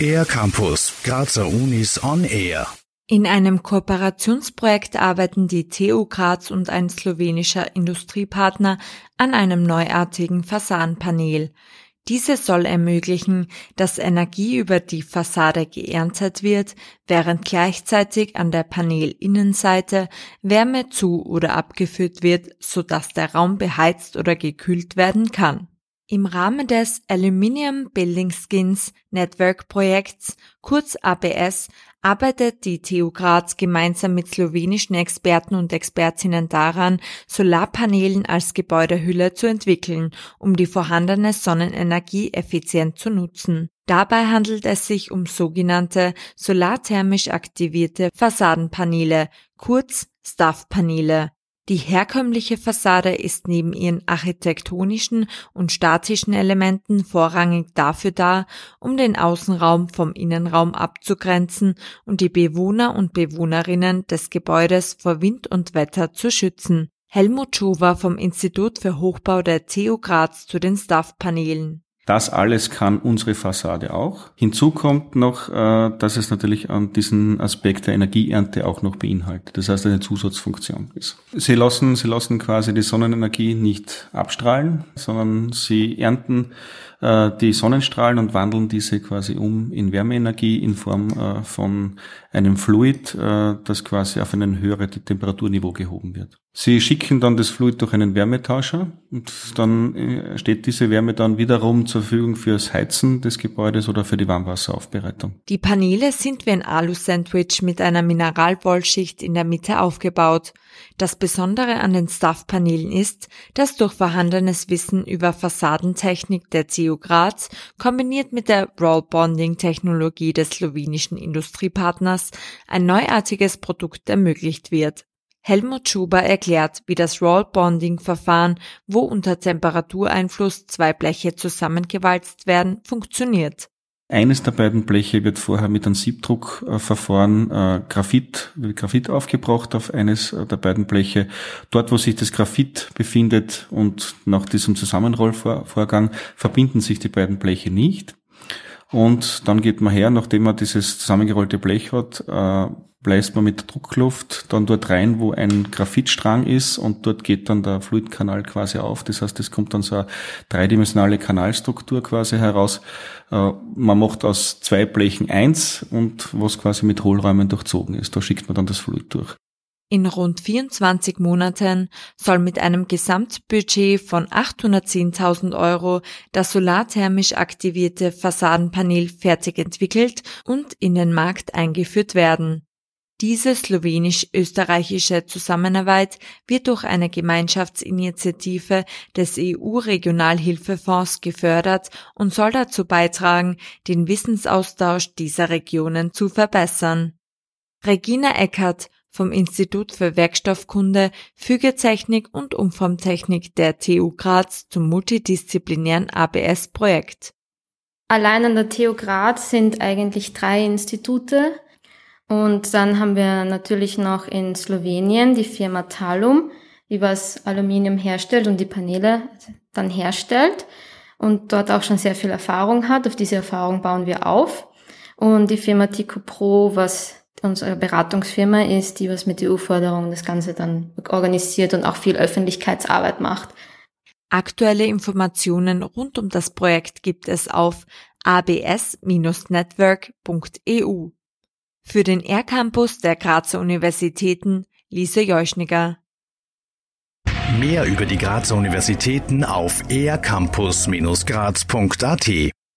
Air Campus, Grazer Unis on Air. In einem Kooperationsprojekt arbeiten die TU Graz und ein slowenischer Industriepartner an einem neuartigen Fassadenpanel. Diese soll ermöglichen, dass Energie über die Fassade geerntet wird, während gleichzeitig an der Panelinnenseite Wärme zu oder abgeführt wird, sodass der Raum beheizt oder gekühlt werden kann. Im Rahmen des Aluminium Building Skins Network Projekts, kurz ABS, arbeitet die TU Graz gemeinsam mit slowenischen Experten und Expertinnen daran, Solarpanelen als Gebäudehülle zu entwickeln, um die vorhandene Sonnenenergie effizient zu nutzen. Dabei handelt es sich um sogenannte solarthermisch aktivierte Fassadenpaneele, kurz Stuff-Paneele. Die herkömmliche Fassade ist neben ihren architektonischen und statischen Elementen vorrangig dafür da, um den Außenraum vom Innenraum abzugrenzen und die Bewohner und Bewohnerinnen des Gebäudes vor Wind und Wetter zu schützen. Helmut Schuwer vom Institut für Hochbau der TU Graz zu den Staff-Paneelen. Das alles kann unsere Fassade auch. Hinzu kommt noch, äh, dass es natürlich an diesen Aspekt der Energieernte auch noch beinhaltet. Das heißt, eine Zusatzfunktion ist. Sie lassen, sie lassen quasi die Sonnenenergie nicht abstrahlen, sondern sie ernten äh, die Sonnenstrahlen und wandeln diese quasi um in Wärmeenergie in Form äh, von einem Fluid, äh, das quasi auf ein höheres Temperaturniveau gehoben wird. Sie schicken dann das Fluid durch einen Wärmetauscher und dann steht diese Wärme dann wiederum zur Verfügung fürs Heizen des Gebäudes oder für die Warmwasseraufbereitung. Die Paneele sind wie ein Alu-Sandwich mit einer Mineralwollschicht in der Mitte aufgebaut. Das Besondere an den Stuff-Paneelen ist, dass durch vorhandenes Wissen über Fassadentechnik der TU Graz kombiniert mit der Roll-Bonding-Technologie des slowenischen Industriepartners ein neuartiges Produkt ermöglicht wird. Helmut Schuber erklärt, wie das Roll-Bonding-Verfahren, wo unter Temperatureinfluss zwei Bleche zusammengewalzt werden, funktioniert. Eines der beiden Bleche wird vorher mit einem Siebdruckverfahren äh, Graphit, Graphit aufgebracht auf eines der beiden Bleche. Dort, wo sich das Graphit befindet und nach diesem Zusammenrollvorgang verbinden sich die beiden Bleche nicht. Und dann geht man her, nachdem man dieses zusammengerollte Blech hat, äh, bläst man mit Druckluft dann dort rein, wo ein Graphitstrang ist und dort geht dann der Fluidkanal quasi auf. Das heißt, es kommt dann so eine dreidimensionale Kanalstruktur quasi heraus. Äh, man macht aus zwei Blechen eins und was quasi mit Hohlräumen durchzogen ist. Da schickt man dann das Fluid durch. In rund 24 Monaten soll mit einem Gesamtbudget von 810.000 Euro das solarthermisch aktivierte Fassadenpanel fertig entwickelt und in den Markt eingeführt werden. Diese slowenisch-österreichische Zusammenarbeit wird durch eine Gemeinschaftsinitiative des EU-Regionalhilfefonds gefördert und soll dazu beitragen, den Wissensaustausch dieser Regionen zu verbessern. Regina Eckert vom Institut für Werkstoffkunde, Fügetechnik und Umformtechnik der TU Graz zum multidisziplinären ABS-Projekt. Allein an der TU Graz sind eigentlich drei Institute, und dann haben wir natürlich noch in Slowenien die Firma Talum, die was Aluminium herstellt und die Paneele dann herstellt und dort auch schon sehr viel Erfahrung hat. Auf diese Erfahrung bauen wir auf. Und die Firma Tico Pro, was unsere Beratungsfirma ist, die was mit EU-Forderungen das Ganze dann organisiert und auch viel Öffentlichkeitsarbeit macht. Aktuelle Informationen rund um das Projekt gibt es auf abs-network.eu. Für den R-Campus der Grazer Universitäten Lise Jeuschniger. Mehr über die Grazer Universitäten auf ercampus-graz.at